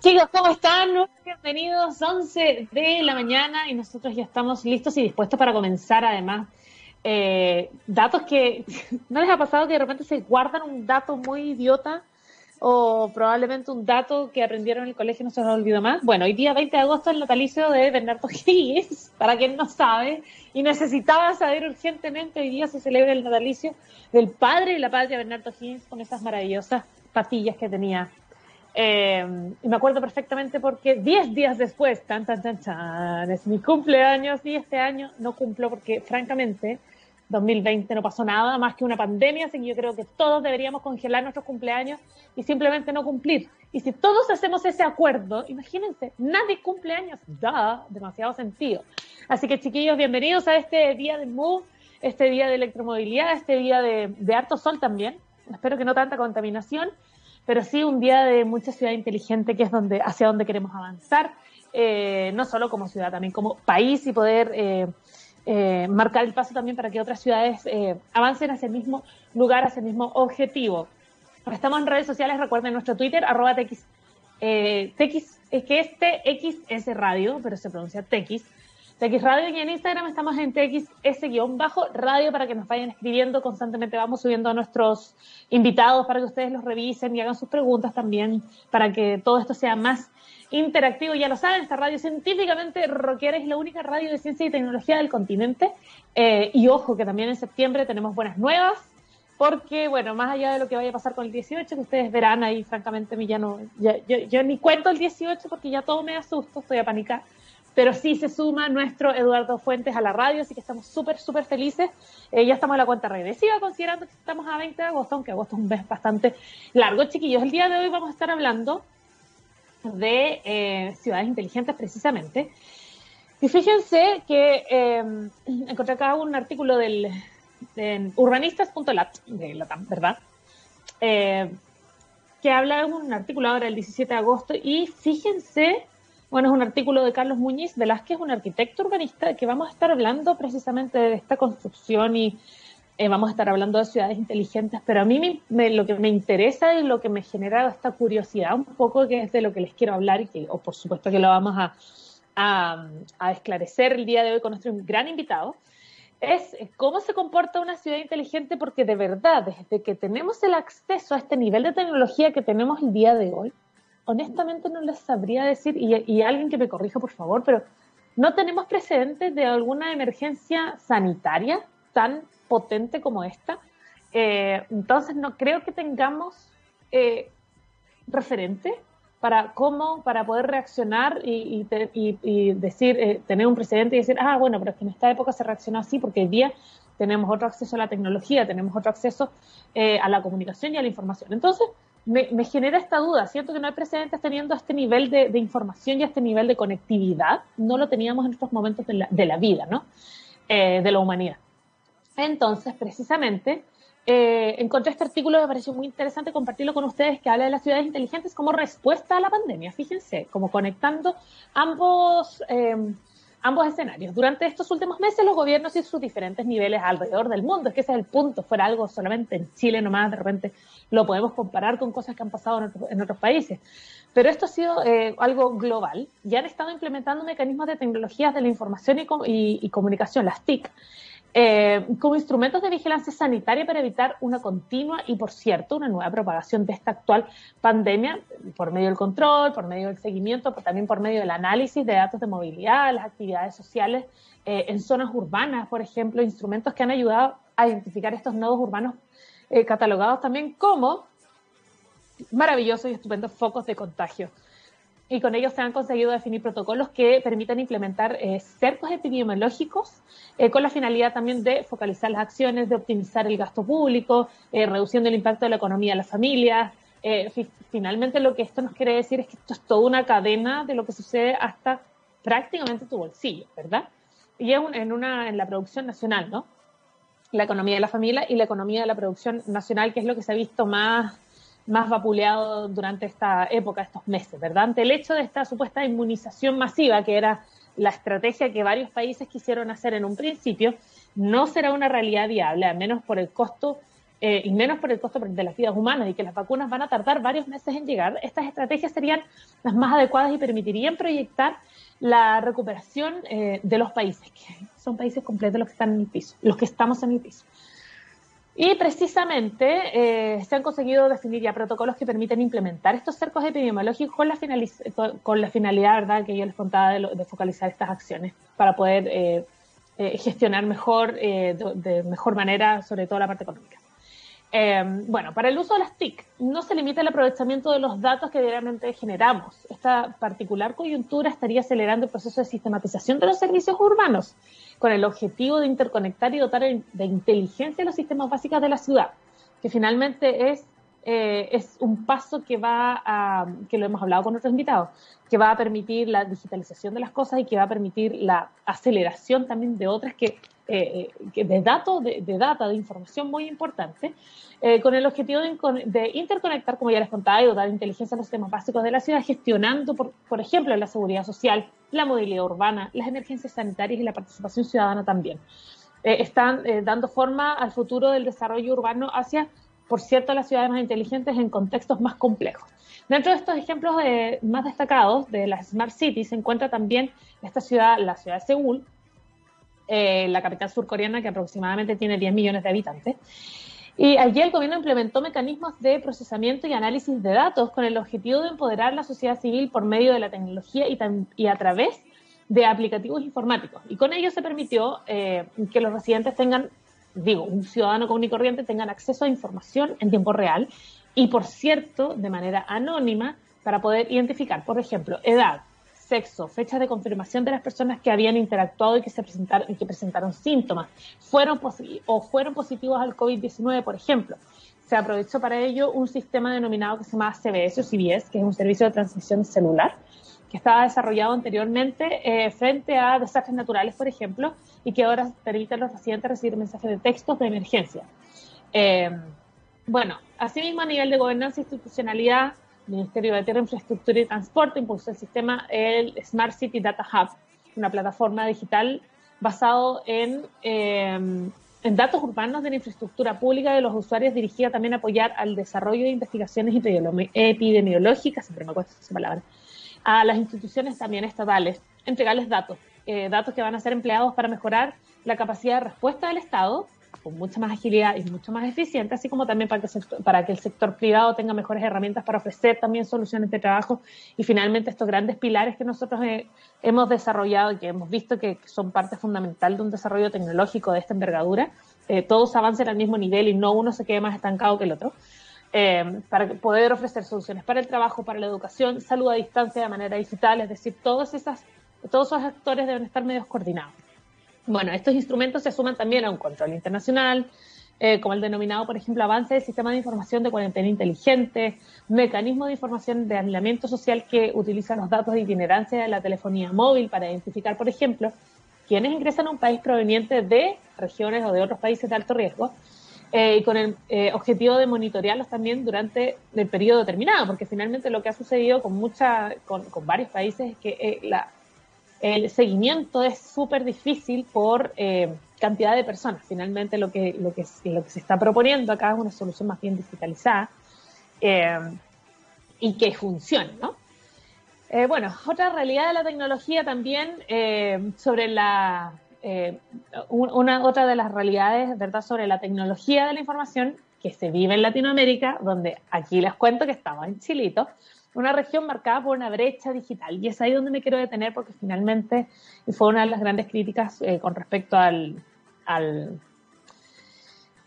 Chicos, ¿cómo están? Bienvenidos, 11 de la mañana y nosotros ya estamos listos y dispuestos para comenzar además. Eh, datos que no les ha pasado que de repente se guardan un dato muy idiota o probablemente un dato que aprendieron en el colegio y no se los olvidó más. Bueno, hoy día 20 de agosto es el natalicio de Bernardo Higgins, para quien no sabe y necesitaba saber urgentemente, hoy día se celebra el natalicio del padre de la patria Bernardo Higgins con esas maravillosas patillas que tenía eh, y me acuerdo perfectamente porque 10 días después, tan, tan, tan, tan, es mi cumpleaños y este año no cumplo porque francamente 2020 no pasó nada más que una pandemia, así que yo creo que todos deberíamos congelar nuestros cumpleaños y simplemente no cumplir. Y si todos hacemos ese acuerdo, imagínense, nadie cumpleaños, da demasiado sentido. Así que chiquillos, bienvenidos a este día de Move, este día de electromovilidad, este día de, de harto sol también. Espero que no tanta contaminación pero sí un día de mucha ciudad inteligente que es donde hacia donde queremos avanzar, eh, no solo como ciudad, también como país y poder eh, eh, marcar el paso también para que otras ciudades avancen hacia el mismo lugar, hacia el mismo objetivo. Estamos en redes sociales, recuerden nuestro Twitter, arroba tx, tx, es que este X es radio, pero se pronuncia tx, TX Radio y en Instagram estamos en TXS-radio para que nos vayan escribiendo constantemente. Vamos subiendo a nuestros invitados para que ustedes los revisen y hagan sus preguntas también para que todo esto sea más interactivo. Ya lo saben, esta radio científicamente rockera es la única radio de ciencia y tecnología del continente. Eh, y ojo que también en septiembre tenemos buenas nuevas porque, bueno, más allá de lo que vaya a pasar con el 18, que ustedes verán ahí, francamente, ya no, yo, yo, ni cuento el 18 porque ya todo me asusto, estoy a panicar pero sí se suma nuestro Eduardo Fuentes a la radio, así que estamos súper, súper felices. Eh, ya estamos en la cuenta regresiva, considerando que estamos a 20 de agosto, aunque agosto es un mes bastante largo, chiquillos. El día de hoy vamos a estar hablando de eh, ciudades inteligentes precisamente. Y fíjense que eh, encontré acá un artículo del de urbanistas.lat, de Latam, ¿verdad? que habla de un artículo ahora el 17 de agosto y fíjense bueno, es un artículo de Carlos Muñiz Velázquez, un arquitecto urbanista, que vamos a estar hablando precisamente de esta construcción y eh, vamos a estar hablando de ciudades inteligentes, pero a mí lo que me interesa y lo que me genera esta curiosidad un poco, que es de lo que les quiero hablar y que, o por supuesto que lo vamos a, a, a esclarecer el día de hoy con nuestro gran invitado, es cómo se comporta una ciudad inteligente, porque de verdad, desde que tenemos el acceso a este nivel de tecnología que tenemos el día de hoy, honestamente no les sabría decir, y, alguien que me corrija por favor, pero no tenemos precedentes de alguna emergencia sanitaria tan potente como esta. Eh, entonces no creo que tengamos eh, referente para cómo, para poder reaccionar y, decir, eh, tener un precedente y decir, ah, bueno, pero es que en esta época se reaccionó así porque hoy día tenemos otro acceso a la tecnología, tenemos otro acceso a la comunicación y a la información. Entonces, me, genera esta duda. Siento que no hay precedentes teniendo este nivel de, información y este nivel de conectividad. No lo teníamos en estos momentos de la, vida, ¿no? Eh, de la humanidad. Entonces, precisamente, eh, encontré este artículo y me pareció muy interesante compartirlo con ustedes que habla de las ciudades inteligentes como respuesta a la pandemia. Fíjense, como conectando ambos. Eh, ambos escenarios. Durante estos últimos meses, los gobiernos y sus diferentes niveles alrededor del mundo, es que ese es el punto, fuera algo solamente en Chile nomás, de repente lo podemos comparar con cosas que han pasado en, otros países. Pero esto ha sido eh, algo global y han estado implementando mecanismos de tecnologías de la información y, comunicación, las TIC, eh, como instrumentos de vigilancia sanitaria para evitar una continua y, por cierto, una nueva propagación de esta actual pandemia por medio del control, por medio del seguimiento, pero también por medio del análisis de datos de movilidad, las actividades sociales eh, en zonas urbanas, por ejemplo, instrumentos que han ayudado a identificar estos nodos urbanos eh, catalogados también como maravillosos y estupendos focos de contagio. Y con ellos se han conseguido definir protocolos que permitan implementar eh, cercos epidemiológicos eh, con la finalidad también de focalizar las acciones, de optimizar el gasto público, reduciendo el impacto de la economía de las familias. finalmente lo que esto nos quiere decir es que esto es toda una cadena de lo que sucede hasta prácticamente tu bolsillo, ¿verdad? Y es en, una, en la producción nacional, ¿no? la economía de la familia y la economía de la producción nacional, que es lo que se ha visto más, más vapuleado durante esta época, estos meses, ¿verdad? Ante el hecho de esta supuesta inmunización masiva, que era la estrategia que varios países quisieron hacer en un principio, no será una realidad viable, al menos por el costo eh, y menos por el costo de las vidas humanas y que las vacunas van a tardar varios meses en llegar, estas estrategias serían las más adecuadas y permitirían proyectar la recuperación eh, de los países, que son países completos los que están en el piso, los que estamos en el piso. Y precisamente eh, se han conseguido definir ya protocolos que permiten implementar estos cercos epidemiológicos con la, con la finalidad, ¿verdad?, que yo les contaba de, focalizar estas acciones para poder eh, eh, gestionar mejor, de, mejor manera, sobre todo la parte económica. bueno, para el uso de las TIC no se limita el aprovechamiento de los datos que diariamente generamos. Esta particular coyuntura estaría acelerando el proceso de sistematización de los servicios urbanos con el objetivo de interconectar y dotar de inteligencia los sistemas básicos de la ciudad, que finalmente es, eh, es un paso que va a, que lo hemos hablado con otros invitados, que va a permitir la digitalización de las cosas y que va a permitir la aceleración también de otras que, eh, eh, de datos, de, data, de información muy importante, eh, con el objetivo de, interconectar, como ya les contaba, y dotar de inteligencia a los sistemas básicos de la ciudad, gestionando, por, ejemplo, la seguridad social, la movilidad urbana, las emergencias sanitarias y la participación ciudadana también. Están dando forma al futuro del desarrollo urbano hacia, por cierto, las ciudades más inteligentes en contextos más complejos. Dentro de estos ejemplos más destacados de las Smart Cities se encuentra también esta ciudad, la ciudad de Seúl, la capital surcoreana que aproximadamente tiene 10 millones de habitantes, y allí el gobierno implementó mecanismos de procesamiento y análisis de datos con el objetivo de empoderar la sociedad civil por medio de la tecnología y, a través de aplicativos informáticos. Y con ello se permitió eh, que los residentes tengan, digo, un ciudadano común y corriente tengan acceso a información en tiempo real y, por cierto, de manera anónima para poder identificar, por ejemplo, edad, sexo, fechas de confirmación de las personas que habían interactuado y que se presentaron, que presentaron síntomas, fueron o fueron positivos al COVID-19, por ejemplo. Se aprovechó para ello un sistema denominado que se llama CBS o CBS, que es un servicio de transmisión celular, que estaba desarrollado anteriormente eh, frente a desastres naturales, por ejemplo, y que ahora permite a los residentes recibir mensajes de textos de emergencia. Eh, bueno, asimismo a nivel de gobernanza e institucionalidad, Ministerio de Tierra, Infraestructura y Transporte impulsó el sistema el Smart City Data Hub, una plataforma digital basado en, en datos urbanos de la infraestructura pública de los usuarios, dirigida también a apoyar al desarrollo de investigaciones epidemiológicas, siempre me cuesta esa palabra, a las instituciones también estatales, entregarles datos, eh, datos que van a ser empleados para mejorar la capacidad de respuesta del Estado con mucha más agilidad y mucho más eficiente, así como también para que, para que el sector privado tenga mejores herramientas para ofrecer también soluciones de trabajo y finalmente estos grandes pilares que nosotros eh, hemos desarrollado y que hemos visto que, son parte fundamental de un desarrollo tecnológico de esta envergadura, eh, todos avancen al mismo nivel y no uno se quede más estancado que el otro. Eh, para poder ofrecer soluciones para el trabajo, para la educación, salud a distancia de manera digital, es decir, todos, esas, todos esos actores deben estar medios coordinados. Bueno, estos instrumentos se suman también a un control internacional, eh, como el denominado, por ejemplo, avance del sistema de información de cuarentena inteligente, mecanismo de información de aislamiento social que utiliza los datos de itinerancia de la telefonía móvil para identificar, por ejemplo, quienes ingresan a un país proveniente de regiones o de otros países de alto riesgo, eh, y con el eh, objetivo de monitorearlos también durante el periodo determinado, porque finalmente lo que ha sucedido con, mucha, con, con varios países es que la, el seguimiento es súper difícil por eh, cantidad de personas. Finalmente lo que, lo, que, se está proponiendo acá es una solución más bien digitalizada eh, y que funcione, ¿no? Eh, bueno, otra realidad de la tecnología también sobre la una otra de las realidades, ¿verdad?, sobre la tecnología de la información que se vive en Latinoamérica, donde aquí les cuento que estamos en Chilito, una región marcada por una brecha digital. Y es ahí donde me quiero detener porque finalmente fue una de las grandes críticas eh, con respecto al,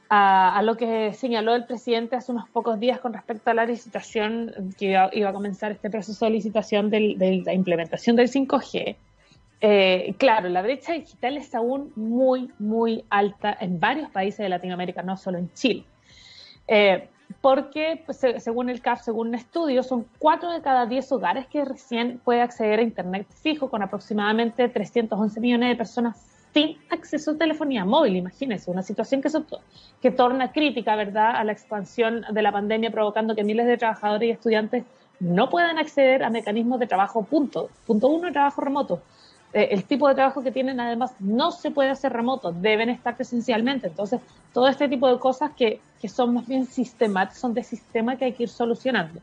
a, lo que señaló el presidente hace unos pocos días con respecto a la licitación, que iba, a comenzar este proceso de licitación de la implementación del 5G. Eh, claro, la brecha digital es aún muy, muy alta en varios países de Latinoamérica, no solo en Chile. Eh, porque pues, según el CAF, según un estudio, son 4 de cada 10 hogares que recién puede acceder a Internet fijo, con aproximadamente 311 millones de personas sin acceso a telefonía móvil. Imagínense, una situación que, que torna crítica, ¿verdad?, a la expansión de la pandemia, provocando que miles de trabajadores y estudiantes no puedan acceder a mecanismos de trabajo punto. Punto uno, trabajo remoto. Eh, el tipo de trabajo que tienen además no se puede hacer remoto, deben estar presencialmente. Entonces, todo este tipo de cosas que, que son más bien sistemáticas, son de sistema que hay que ir solucionando.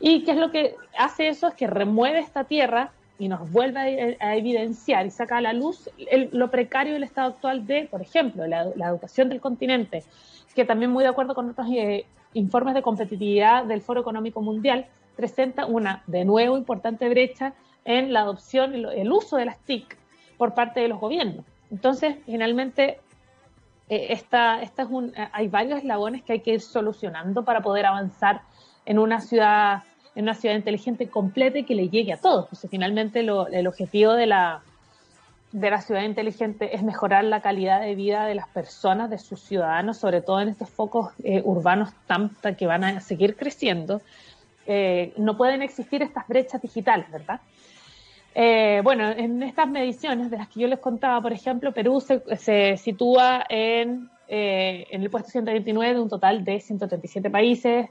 ¿Y qué es lo que hace eso? Es que remueve esta tierra y nos vuelve a, evidenciar y saca a la luz lo precario del estado actual de, por ejemplo, la, educación del continente, que también muy de acuerdo con otros eh, informes de competitividad del Foro Económico Mundial, presenta una, de nuevo, importante brecha en la adopción el uso de las TIC por parte de los gobiernos. Entonces, finalmente, eh, esta, esta es un, hay varios eslabones que hay que ir solucionando para poder avanzar en una ciudad en una ciudad inteligente completa y que le llegue a todos. Finalmente el objetivo de la, de la ciudad inteligente es mejorar la calidad de vida de las personas, de sus ciudadanos, sobre todo en estos focos eh, urbanos tan, que van a seguir creciendo. Eh, no pueden existir estas brechas digitales, ¿verdad? Eh, bueno, en estas mediciones de las que yo les contaba, por ejemplo, Perú se, se sitúa en, en el puesto 129 de un total de 137 países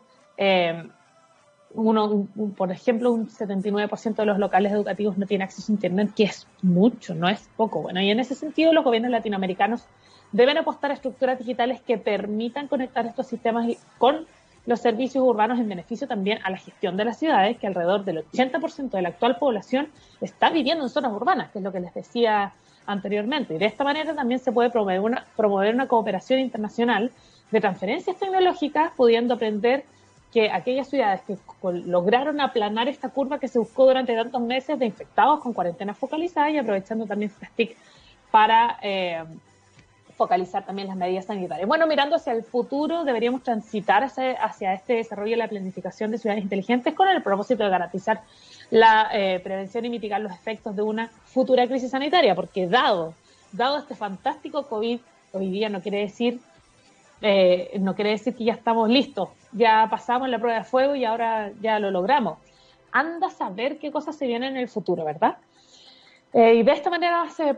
uno, por ejemplo, un 79% de los locales educativos no tiene acceso a Internet, que es mucho, no es poco. Bueno, y en ese sentido los gobiernos latinoamericanos deben apostar a estructuras digitales que permitan conectar estos sistemas con los servicios urbanos en beneficio también a la gestión de las ciudades, que alrededor del 80% de la actual población está viviendo en zonas urbanas, que es lo que les decía anteriormente. Y de esta manera también se puede promover una, promover una cooperación internacional de transferencias tecnológicas, pudiendo aprender que aquellas ciudades que lograron aplanar esta curva que se buscó durante tantos meses de infectados con cuarentena focalizada y aprovechando también estas para eh, focalizar también las medidas sanitarias. Bueno, mirando hacia el futuro, deberíamos transitar hacia, este desarrollo de la planificación de ciudades inteligentes con el propósito de garantizar la eh, prevención y mitigar los efectos de una futura crisis sanitaria, porque dado, dado este fantástico COVID, hoy día no quiere decir eh, no quiere decir que ya estamos listos, ya pasamos la prueba de fuego y ahora ya lo logramos. Anda a saber qué cosas se vienen en el futuro, ¿verdad? Eh, y de esta manera se,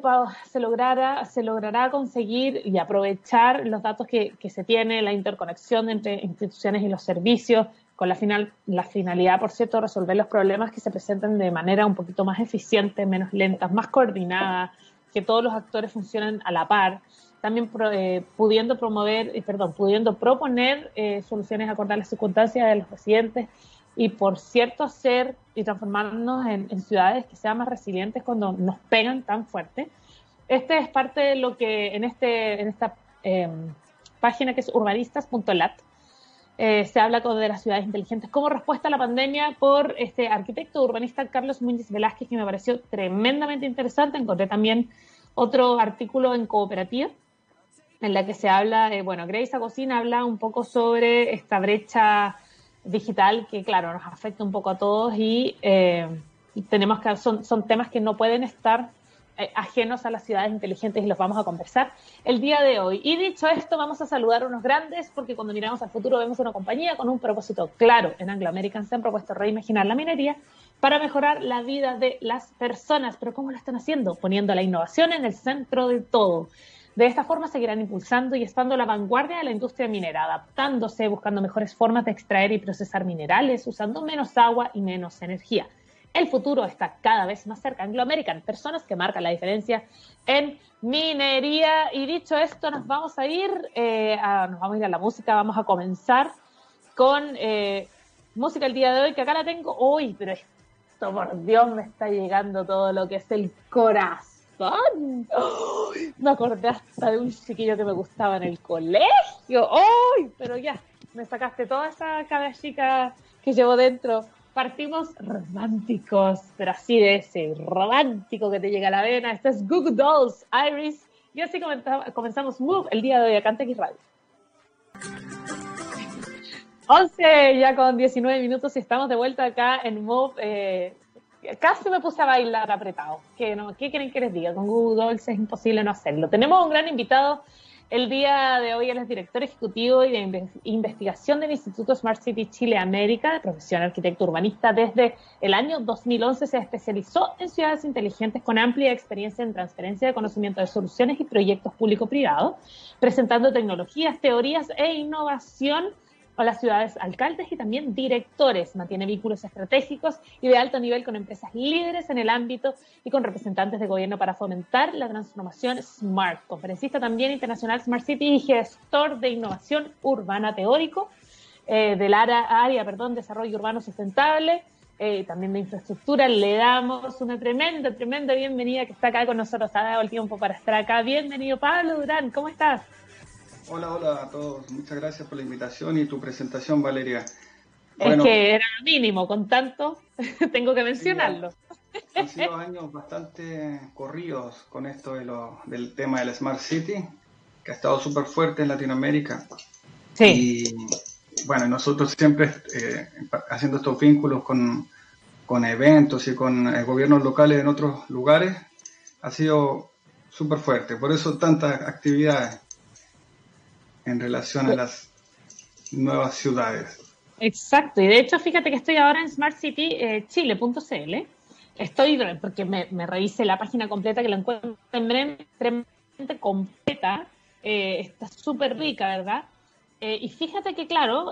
se, logrará, se logrará conseguir y aprovechar los datos que, se tiene, la interconexión entre instituciones y los servicios, con la, final, la finalidad, por cierto, de resolver los problemas que se presenten de manera un poquito más eficiente, menos lenta, más coordinada, que todos los actores funcionen a la par. También eh, pudiendo promover, eh, perdón, pudiendo proponer eh, soluciones acorde a las circunstancias de los residentes y, por cierto, hacer y transformarnos en, ciudades que sean más resilientes cuando nos pegan tan fuerte. Este es parte de lo que en, este, en esta em, página que es urbanistas.lat se habla de las ciudades inteligentes como respuesta a la pandemia por este arquitecto urbanista Carlos Muñiz Velázquez, que me pareció tremendamente interesante. Encontré también otro artículo en cooperativa en la que se habla, eh, bueno, Grace Cocina habla un poco sobre esta brecha digital que, claro, nos afecta un poco a todos y, eh, tenemos que, son, son temas que no pueden estar eh, ajenos a las ciudades inteligentes y los vamos a conversar el día de hoy. Y dicho esto, vamos a saludar a unos grandes porque cuando miramos al futuro vemos una compañía con un propósito claro. En Anglo American se han propuesto reimaginar la minería para mejorar la vida de las personas. Pero ¿cómo lo están haciendo? Poniendo la innovación en el centro de todo. De esta forma seguirán impulsando y estando a la vanguardia de la industria minera, adaptándose, buscando mejores formas de extraer y procesar minerales, usando menos agua y menos energía. El futuro está cada vez más cerca. Anglo American, personas que marcan la diferencia en minería. Y dicho esto, nos vamos a ir, eh, nos vamos a ir a la música. Vamos a comenzar con eh, música el día de hoy, que acá la tengo hoy, pero esto, por Dios, me está llegando todo lo que es el corazón me acordé hasta de un chiquillo que me gustaba en el colegio. ¡Ay! Pero ya, me sacaste toda esa cara chica que llevo dentro. Partimos románticos, pero así de ese romántico que te llega a la vena. Este es Google Dolls, Iris. Y así comenzamos Move el día de hoy acá en X Radio. 11 ya con 19 minutos y estamos de vuelta acá en Move. Eh, casi me puse a bailar apretado. ¿Qué, no? ¿Qué quieren que les diga? Con Google Dolls es imposible no hacerlo. Tenemos un gran invitado el día de hoy. Él es director ejecutivo y de investigación del Instituto Smart City Chile América, de profesión arquitecto urbanista. Desde el año 2011 se especializó en ciudades inteligentes con amplia experiencia en transferencia de conocimiento de soluciones y proyectos público-privados, presentando tecnologías, teorías e innovación con las ciudades alcaldes y también directores. Mantiene vínculos estratégicos y de alto nivel con empresas líderes en el ámbito y con representantes de gobierno para fomentar la transformación Smart. Conferencista también internacional Smart City y gestor de innovación urbana teórico eh, del área, área perdón, desarrollo urbano sustentable. Eh, también de infraestructura, le damos una tremenda, tremenda bienvenida que está acá con nosotros, ha dado el tiempo para estar acá. Bienvenido Pablo Durán, ¿cómo estás? Hola, hola a todos. Muchas gracias por la invitación y tu presentación, Valeria. es que era mínimo, con tanto tengo que mencionarlo. han sido años bastante corridos con esto de lo, del tema del Smart City, que ha estado súper fuerte en Latinoamérica. Sí. Y bueno, nosotros siempre eh, haciendo estos vínculos con, con eventos y con eh, gobiernos locales en otros lugares, ha sido súper fuerte. Por eso tantas actividades en relación a las nuevas ciudades. Exacto, y de hecho fíjate que estoy ahora en smartcitychile.cl. Eh, estoy, porque me, me revisé la página completa que la encuentro extremadamente completa, eh, está súper rica, ¿verdad? Eh, y fíjate que, claro,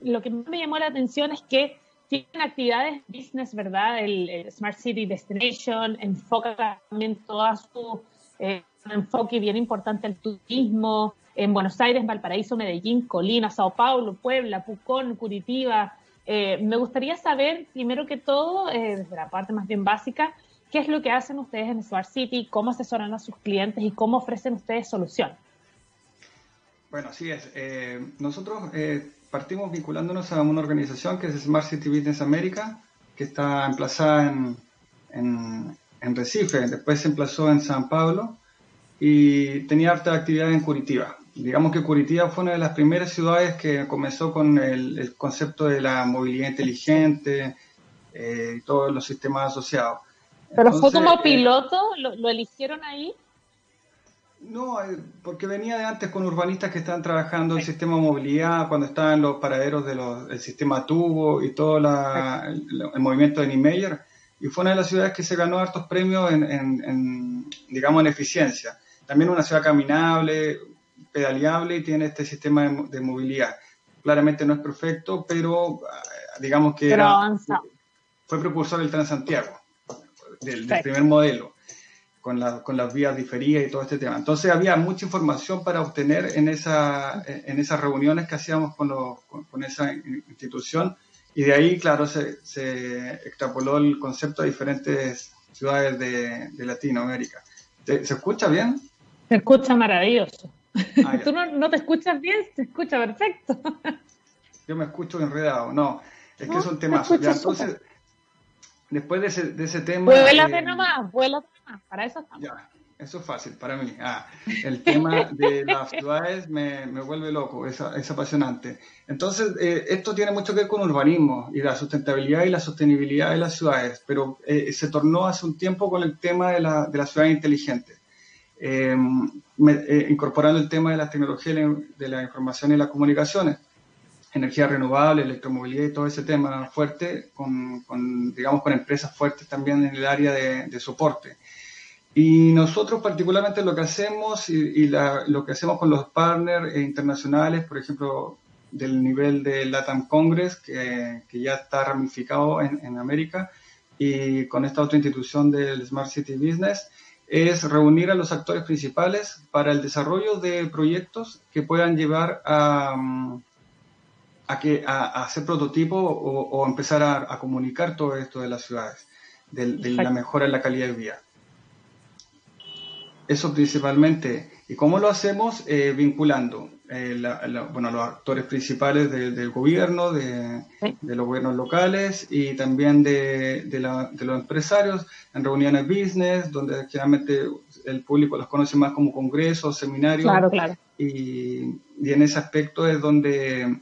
lo que me llamó la atención es que tienen actividades business, ¿verdad? El, Smart City Destination enfoca también todo su enfoque bien importante al turismo, en Buenos Aires, Valparaíso, Medellín, Colina, Sao Paulo, Puebla, Pucón, Curitiba. Eh, me gustaría saber, primero que todo, eh, desde la parte más bien básica, qué es lo que hacen ustedes en Smart City, cómo asesoran a sus clientes y cómo ofrecen ustedes solución. Bueno, así es. Eh, nosotros partimos vinculándonos a una organización que es Smart City Business America, que está emplazada en, en, en Recife, después se emplazó en San Pablo y tenía harta actividad en Curitiba digamos que Curitiba fue una de las primeras ciudades que comenzó con el, concepto de la movilidad inteligente eh, y todos los sistemas asociados. ¿Pero fue como eh, piloto? ¿Lo, eligieron ahí? No, eh, porque venía de antes con urbanistas que estaban trabajando el sistema de movilidad, cuando estaban los paraderos del sistema tubo y todo el, movimiento de Niemeyer, y fue una de las ciudades que se ganó hartos premios en, en digamos, en eficiencia. También una ciudad caminable, pedaleable y tiene este sistema de, movilidad. Claramente no es perfecto, pero eh, digamos que fue precursor del Transantiago, del, del primer modelo, con, con las vías diferidas y todo este tema. Entonces había mucha información para obtener en, esa, en esas reuniones que hacíamos con, con, esa institución y de ahí, claro, se, se extrapoló el concepto a diferentes ciudades de, de Latinoamérica. ¿Se escucha bien? Se escucha maravilloso. Ah, Tú no, te escuchas bien, se escucha perfecto. Yo me escucho enredado, no, es que es un tema. entonces, después de ese, de ese tema. Vuélate eh, nomás, vuélate nomás, para eso estamos. Ya, eso es fácil para mí. Ah, el tema de las ciudades me, me vuelve loco, es, es apasionante. Entonces, eh, esto tiene mucho que ver con urbanismo y la sustentabilidad y la sostenibilidad de las ciudades, pero eh, se tornó hace un tiempo con el tema de la, de la ciudad inteligente. Eh, eh, incorporando el tema de la tecnología de la información y las comunicaciones, energía renovable, electromovilidad y todo ese tema fuerte, con, digamos, con empresas fuertes también en el área de, soporte. Y nosotros particularmente lo que hacemos y, lo que hacemos con los partners internacionales, por ejemplo, del nivel de LATAM Congress, que, ya está ramificado en, en, América, y con esta otra institución del Smart City Business, es reunir a los actores principales para el desarrollo de proyectos que puedan llevar a, mm, a, que, a, hacer prototipo o, empezar a, comunicar todo esto de las ciudades, de, la mejora en la calidad de vida. Eso principalmente. ¿Y cómo lo hacemos? Eh, vinculando eh, bueno, los actores principales del gobierno, de, los gobiernos locales y también de, los empresarios en reuniones business, donde generalmente el público los conoce más como congresos, seminarios. Claro, claro. Y, en ese aspecto es donde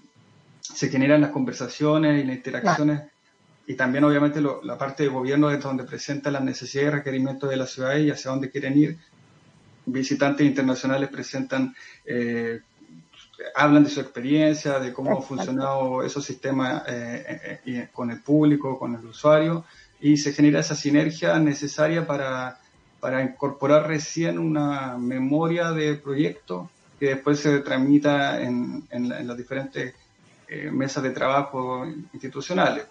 se generan las conversaciones y las interacciones. Y también, obviamente, la parte de gobierno es donde presenta las necesidades y requerimientos de la ciudad y hacia dónde quieren ir. Visitantes internacionales presentan eh, hablan de su experiencia, de cómo ha funcionado esos sistemas eh, eh, eh, con el público, con el usuario, y se genera esa sinergia necesaria para, para incorporar recién una memoria de proyecto que después se tramita en, en, los diferentes mesas de trabajo institucionales.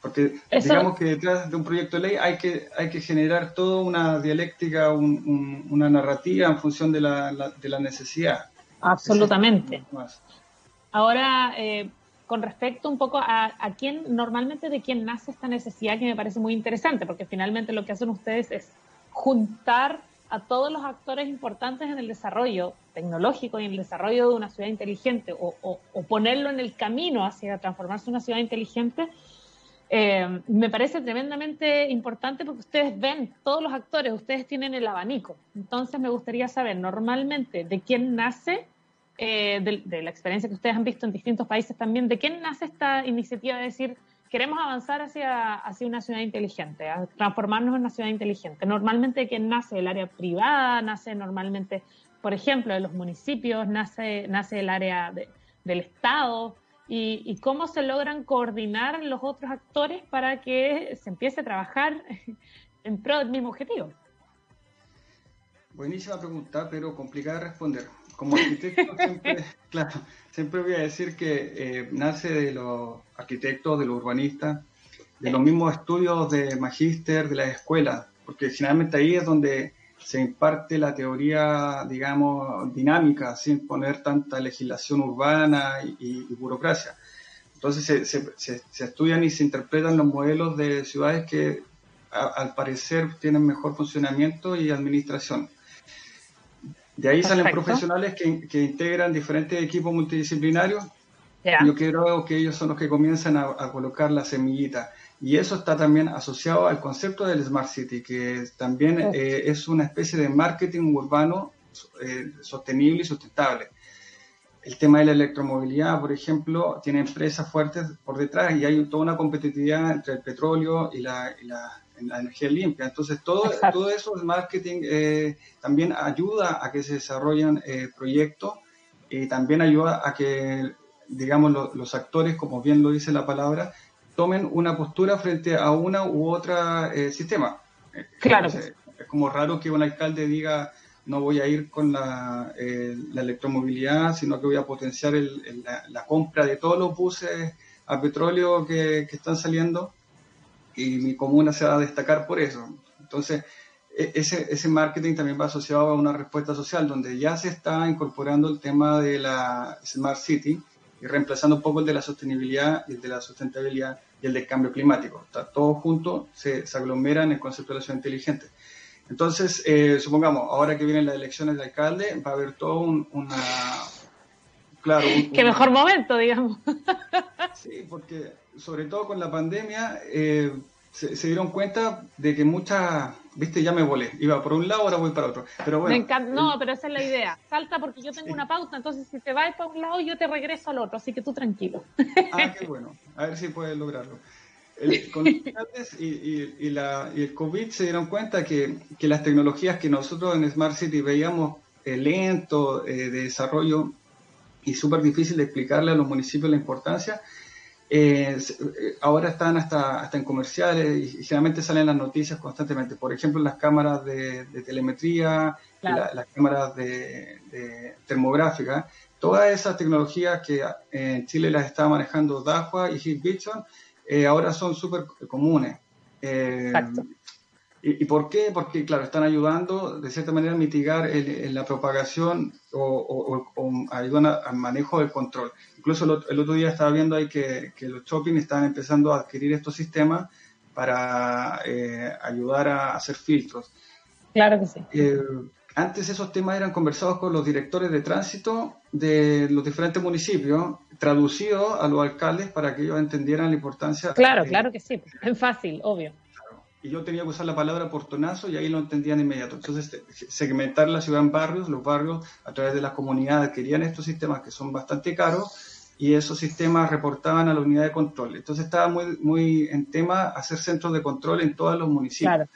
Porque digamos que detrás de un proyecto de ley hay que, hay que generar toda una dialéctica, una narrativa en función de la, de la necesidad. Absolutamente. Ahora, eh, con respecto un poco a, a, quién, normalmente de quién nace esta necesidad, que me parece muy interesante, porque finalmente lo que hacen ustedes es juntar a todos los actores importantes en el desarrollo tecnológico y en el desarrollo de una ciudad inteligente o, o ponerlo en el camino hacia transformarse en una ciudad inteligente eh, me parece tremendamente importante porque ustedes ven todos los actores, ustedes tienen el abanico. Entonces me gustaría saber normalmente de quién nace, eh, de, la experiencia que ustedes han visto en distintos países también, de quién nace esta iniciativa de decir, queremos avanzar hacia, hacia una ciudad inteligente, transformarnos en una ciudad inteligente. Normalmente de quién nace el área privada, nace normalmente, por ejemplo, de los municipios, nace, nace el área del Estado y, cómo se logran coordinar los otros actores para que se empiece a trabajar en pro del mismo objetivo. Buenísima pregunta, pero complicada de responder. Como arquitecto siempre, claro, siempre voy a decir que eh, nace de los arquitectos, de los urbanistas, de los mismos estudios de magíster, de las escuelas, porque generalmente ahí es donde se imparte la teoría, digamos, dinámica, sin poner tanta legislación urbana y, burocracia. Entonces se, estudian y se interpretan los modelos de ciudades que al parecer tienen mejor funcionamiento y administración. De ahí salen profesionales que, integran diferentes equipos multidisciplinarios. Yo creo que ellos son los que comienzan a, a colocar la semillita. Y eso está también asociado al concepto del Smart City, que también eh, es una especie de marketing urbano eh, sostenible y sustentable. El tema de la electromovilidad, por ejemplo, tiene empresas fuertes por detrás y hay toda una competitividad entre el petróleo y la, energía limpia. Entonces, todo, todo eso, el marketing, eh, también ayuda a que se desarrollen proyectos y también ayuda a que, digamos, los actores, como bien lo dice la palabra, tomen una postura frente a una u otra eh, sistema. Claro. es como raro que un alcalde diga no voy a ir con la, eh, electromovilidad, sino que voy a potenciar la, compra de todos los buses a petróleo que, están saliendo y mi comuna se va a destacar por eso. Entonces, e, ese, ese marketing también va asociado a una respuesta social, donde ya se está incorporando el tema de la Smart City, y reemplazando un poco el de la sostenibilidad y el de la sustentabilidad y el del cambio climático. Está todo junto, se, se en el concepto de la ciudad inteligente. Entonces, eh, supongamos, ahora que vienen las elecciones de alcalde, va a haber todo un, una... Claro, Qué mejor momento, digamos. Sí, porque sobre todo con la pandemia eh, se, dieron cuenta de que muchas viste, ya me volé. Iba por un lado, ahora voy para otro. Pero bueno. Me encanta. No, pero esa es la idea. Salta porque yo tengo una pauta, entonces si te vas para un lado, yo te regreso al otro, así que tú tranquilo. Ah, qué bueno. A ver si puedes lograrlo. El, con y, y, y, la, y, el COVID se dieron cuenta que, que, las tecnologías que nosotros en Smart City veíamos eh, lento eh, de desarrollo y súper difícil de explicarle a los municipios la importancia, eh, eh, ahora están hasta, hasta en comerciales y, generalmente salen las noticias constantemente. Por ejemplo, las cámaras de, telemetría, las cámaras de, termográfica, todas esas tecnologías que en Chile las está manejando DAFA y Hikvision, eh, ahora son súper comunes. Eh, ¿Y, por qué? Porque, claro, están ayudando de cierta manera a mitigar la propagación o, ayudan al manejo del control. Incluso el, otro día estaba viendo ahí que, los shopping están empezando a adquirir estos sistemas para eh, ayudar a hacer filtros. Claro que sí. Eh, antes esos temas eran conversados con los directores de tránsito de los diferentes municipios, traducidos a los alcaldes para que ellos entendieran la importancia. Claro, claro que sí, es fácil, obvio y yo tenía que usar la palabra portonazo y ahí lo entendían inmediato. Entonces, segmentar la ciudad en barrios, los barrios a través de las comunidades querían estos sistemas que son bastante caros y esos sistemas reportaban a la unidad de control. Entonces estaba muy, muy en tema hacer centros de control en todos los municipios.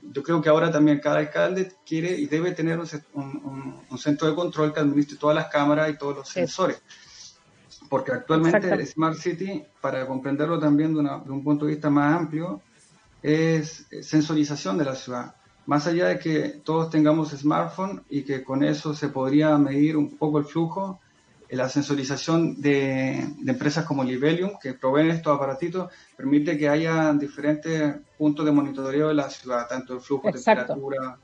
Yo creo que ahora también cada alcalde quiere y debe tener un, un, centro de control que administre todas las cámaras y todos los sensores. Porque actualmente Smart City, para comprenderlo también de, de un punto de vista más amplio, es sensorización de la ciudad. Más allá de que todos tengamos smartphone y que con eso se podría medir un poco el flujo, la sensorización de, empresas como Libelium, que proveen estos aparatitos, permite que haya diferentes puntos de monitoreo de la ciudad, tanto el flujo, de temperatura.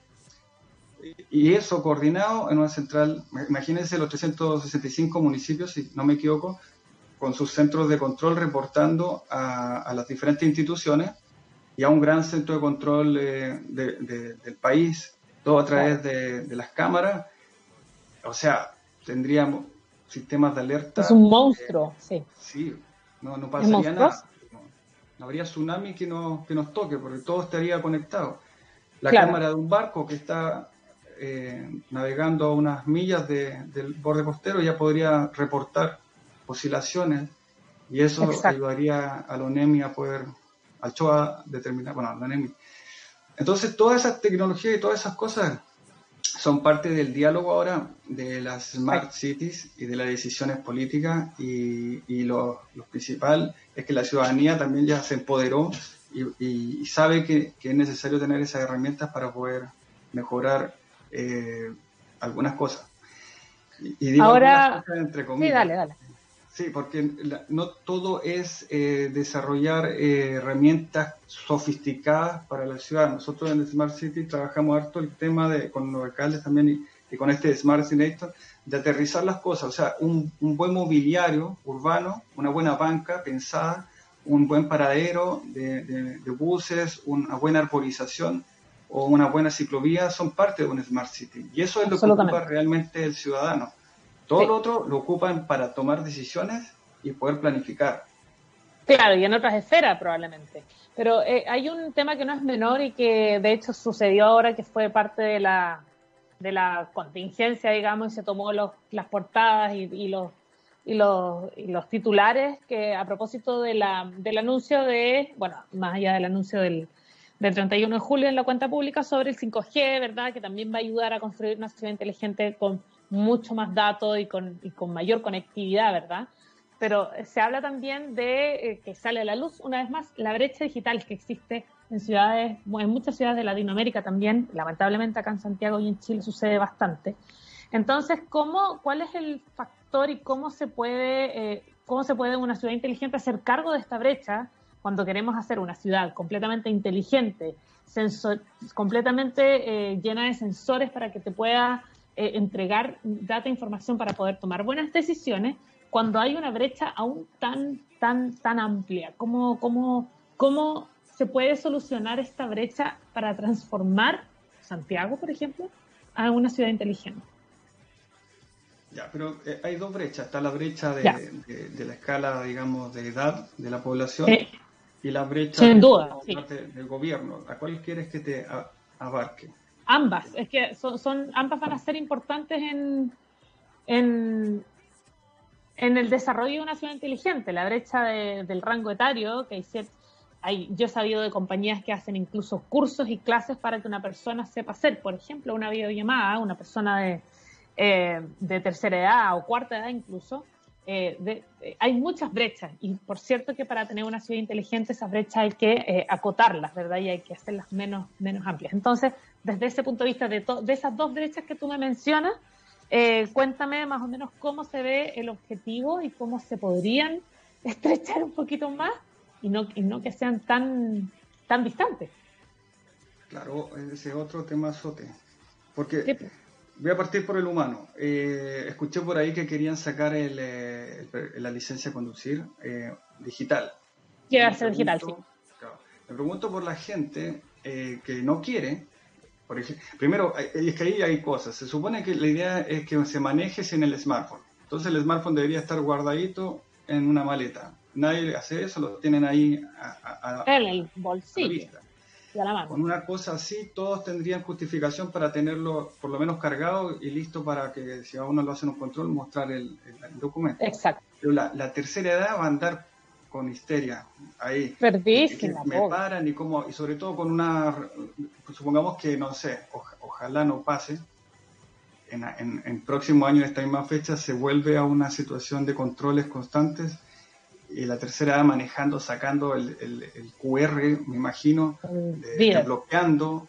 Y eso coordinado en una central, imagínense los 365 municipios, si no me equivoco, con sus centros de control reportando a, las diferentes instituciones y a un gran centro de control eh, del país, todo a través de, las cámaras. O sea, tendríamos sistemas de alerta. Es un monstruo, sí. Sí, no, no pasaría nada. No, habría tsunami que nos, que nos toque, porque todo estaría conectado. La cámara de un barco que está eh, navegando a unas millas del borde costero ya podría reportar oscilaciones y eso ayudaría a la ONEMI a poder, al CHOA determinar, bueno, a la ONEMI. Entonces, todas esas tecnologías y todas esas cosas son parte del diálogo ahora de las smart cities y de las decisiones políticas y, y lo, principal es que la ciudadanía también ya se empoderó y, sabe que, es necesario tener esas herramientas para poder mejorar eh, algunas cosas. Y, digo ahora, entre comillas. Sí, dale, dale. Sí, porque no todo es eh, desarrollar eh, herramientas sofisticadas para la ciudad. Nosotros en Smart City trabajamos harto el tema de, con los alcaldes también y, con este Smart Cinator, de aterrizar las cosas. O sea, un, buen mobiliario urbano, una buena banca pensada, un buen paradero de, buses, una buena arborización o una buena ciclovía son parte de un Smart City. Y eso es lo que ocupa realmente el ciudadano todo lo otro lo ocupan para tomar decisiones y poder planificar. Claro, y en otras esferas probablemente. Pero eh, hay un tema que no es menor y que de hecho sucedió ahora que fue parte de la, de la contingencia, digamos, y se tomó los, las portadas y, los, y, los, y los titulares que a propósito de la, del anuncio de, bueno, más allá del anuncio del, del 31 de julio en la cuenta pública sobre el 5G, ¿verdad? Que también va a ayudar a construir una ciudad inteligente con mucho más datos y con, y con mayor conectividad, ¿verdad? Pero se habla también de eh, que sale a la luz, una vez más, la brecha digital que existe en ciudades, en muchas ciudades de Latinoamérica también, lamentablemente acá en Santiago y en Chile sucede bastante. Entonces, ¿cómo, ¿cuál es el factor y cómo se puede, eh, cómo se puede una ciudad inteligente hacer cargo de esta brecha cuando queremos hacer una ciudad completamente inteligente, completamente eh, llena de sensores para que te pueda eh, entregar data e información para poder tomar buenas decisiones cuando hay una brecha aún tan, tan, tan amplia? ¿Cómo, cómo, cómo se puede solucionar esta brecha para transformar Santiago, por ejemplo, a una ciudad inteligente? Ya, pero eh, hay dos brechas. Está la brecha de, la escala, digamos, de edad de la población y la brecha Sin duda, del gobierno. ¿A cuál quieres que te abarque? Ambas, es que son, ambas van a ser importantes en, en, el desarrollo de una ciudad inteligente. La brecha del rango etario, que hay, hay, yo he sabido de compañías que hacen incluso cursos y clases para que una persona sepa hacer, por ejemplo, una videollamada, una persona de, eh, de tercera edad o cuarta edad incluso, eh, eh, hay muchas brechas y por cierto que para tener una ciudad inteligente esas brechas hay que eh, acotarlas, ¿verdad? Y hay que hacerlas menos, menos amplias. Entonces, desde ese punto de vista de, de esas dos brechas que tú me mencionas, cuéntame más o menos cómo se ve el objetivo y cómo se podrían estrechar un poquito más y no, y no que sean tan, tan distantes. Claro, ese otro tema sote. Porque Voy a partir por el humano. Eh, escuché por ahí que querían sacar eh, la licencia de conducir eh, digital. Quiere ser digital, sí. me pregunto por la gente que no quiere. Por ejemplo, primero, es que ahí hay cosas. Se supone que la idea es que se maneje sin el smartphone. Entonces el smartphone debería estar guardadito en una maleta. Nadie hace eso, lo tienen ahí a, en el bolsillo. Con una cosa así, todos tendrían justificación para tenerlo por lo menos cargado y listo para que si a uno lo hace un control, mostrar el, documento. Exacto. Pero la, tercera edad va a andar con histeria ahí. Perdísima. Me paran y como, y sobre todo con una, supongamos que, no sé, ojalá no pase, en, en, en próximo año, en esta misma fecha, se vuelve a una situación de controles constantes y la tercera manejando, sacando el, el, QR, me imagino, bloqueando.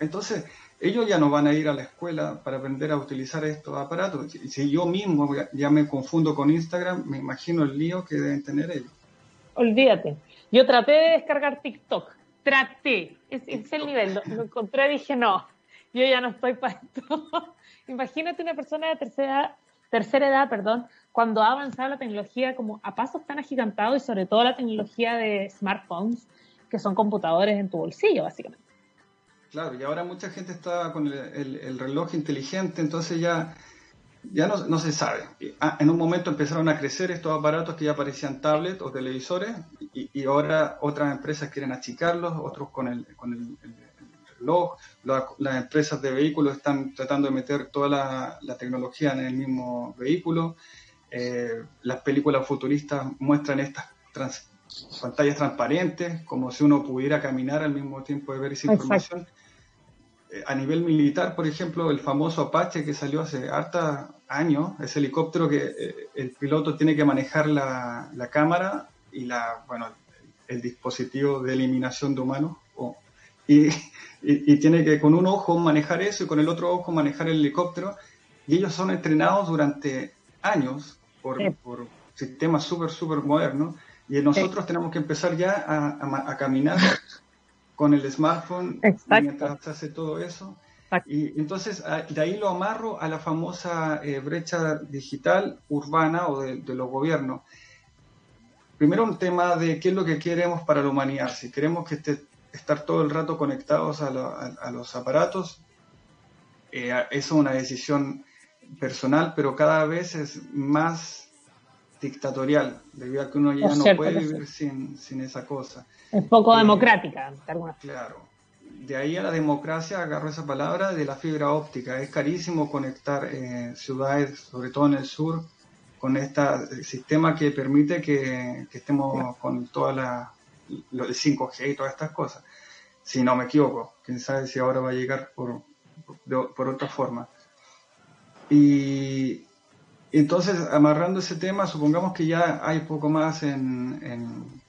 Entonces, ellos ya no van a ir a la escuela para aprender a utilizar estos aparatos. Si yo mismo ya me confundo con Instagram, me imagino el lío que deben tener ellos. Olvídate. Yo traté de descargar TikTok. Traté. Es, es el nivel. Lo, encontré y dije, no, yo ya no estoy para esto. Imagínate una persona de tercera, tercera edad, perdón, cuando ha avanzado la tecnología como a pasos tan agigantados y sobre todo la tecnología de smartphones, que son computadores en tu bolsillo, básicamente. Claro, y ahora mucha gente está con el, reloj inteligente, entonces ya, ya no, se sabe. Ah, en un momento empezaron a crecer estos aparatos que ya parecían tablets o televisores, y, ahora otras empresas quieren achicarlos, otros con el, con el, reloj. las empresas de vehículos están tratando de meter toda la, tecnología en el mismo vehículo. Eh, las películas futuristas muestran estas pantallas transparentes, como si uno pudiera caminar al mismo tiempo de ver esa información. Eh, a nivel militar, por ejemplo, el famoso Apache que salió hace harta años, ese helicóptero que eh, el piloto tiene que manejar la, cámara y la, bueno, el dispositivo de eliminación de humanos, y, y, tiene que con un ojo manejar eso y con el otro ojo manejar el helicóptero, y ellos son entrenados durante años por, por sistemas súper, súper modernos, y nosotros tenemos que empezar ya a, a caminar con el smartphone mientras se hace todo eso. Y entonces de ahí lo amarro a la famosa eh, brecha digital urbana o de, los gobiernos. Primero un tema de qué es lo que queremos para la humanidad. Si queremos que esté, estar todo el rato conectados a, los aparatos, eh, eso es una decisión personal, pero cada vez es más dictatorial, debido a que uno ya no puede vivir sin, sin esa cosa. Es poco eh, democrática, Claro. De ahí a la democracia agarro esa palabra de la fibra óptica. Es carísimo conectar eh, ciudades, sobre todo en el sur, con este sistema que permite que, estemos con toda la el 5G y todas estas cosas. Si no me equivoco, quién sabe si ahora va a llegar por, por, otra forma. Y entonces, amarrando ese tema, supongamos que ya hay poco más en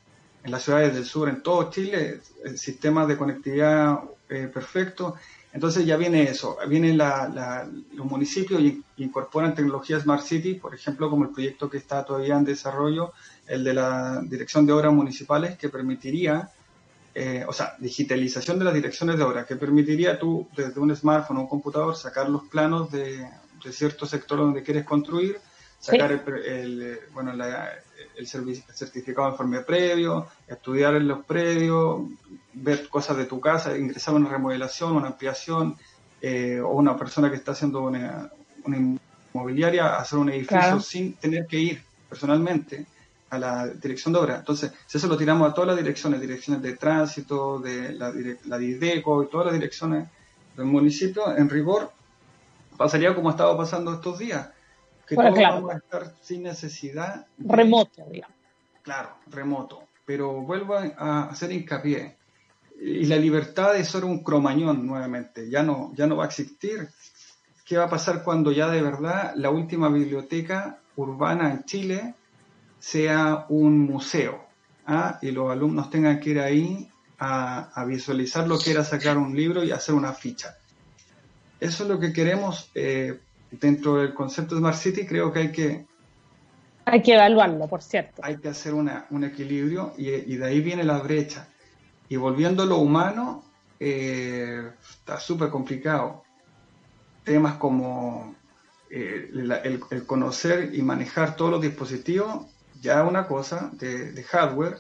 en las ciudades del sur, en todo Chile, el sistema de conectividad eh, perfecto. Entonces ya viene eso, vienen los municipios y incorporan tecnología Smart City, por ejemplo, como el proyecto que está todavía en desarrollo, el de la Dirección de Obras Municipales, que permitiría, eh, o sea, digitalización de las direcciones de obras, que permitiría tú desde un smartphone o un computador sacar los planos de, cierto sector donde quieres construir, sacar el, bueno, la, el, certificado de informe previo, estudiar en los predios, ver cosas de tu casa, ingresar a una remodelación, una ampliación, eh, o una persona que está haciendo una, inmobiliaria, hacer un edificio sin tener que ir personalmente a la dirección de obra. Entonces, si eso lo tiramos a todas las direcciones, direcciones de tránsito, de la, la DIDECO y todas las direcciones del municipio, en rigor, pasaría como estaba pasando estos días que todos vamos a estar sin necesidad. remoto, digamos. Claro, remoto. Pero vuelvo a hacer hincapié. Y la libertad de ser un cromañón nuevamente, ya no, ya no va a existir. ¿Qué va a pasar cuando ya de verdad la última biblioteca urbana en Chile sea un museo? ¿ah? Y los alumnos tengan que ir ahí a, a, visualizar lo que era sacar un libro y hacer una ficha. Eso es lo que queremos eh, dentro del concepto de Smart City creo que hay que... Hay que evaluarlo, por cierto. Hay que hacer un equilibrio y, de ahí viene la brecha. Y volviendo a lo humano, eh, está súper complicado. Temas como eh, el, conocer y manejar todos los dispositivos, ya una cosa de, de hardware,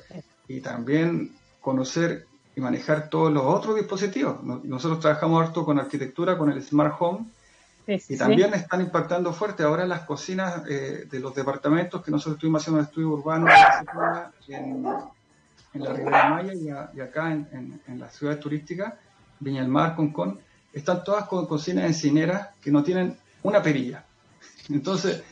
y también conocer y manejar todos los otros dispositivos. Nosotros trabajamos harto con arquitectura, con el Smart Home, y también están impactando fuerte ahora las cocinas eh, de los departamentos que nosotros estuvimos haciendo un estudio urbano en, la Ribera Maya y, acá en, las ciudades turísticas, Viña del Mar, Concón, están todas con cocinas encineras que no tienen una perilla. Entonces,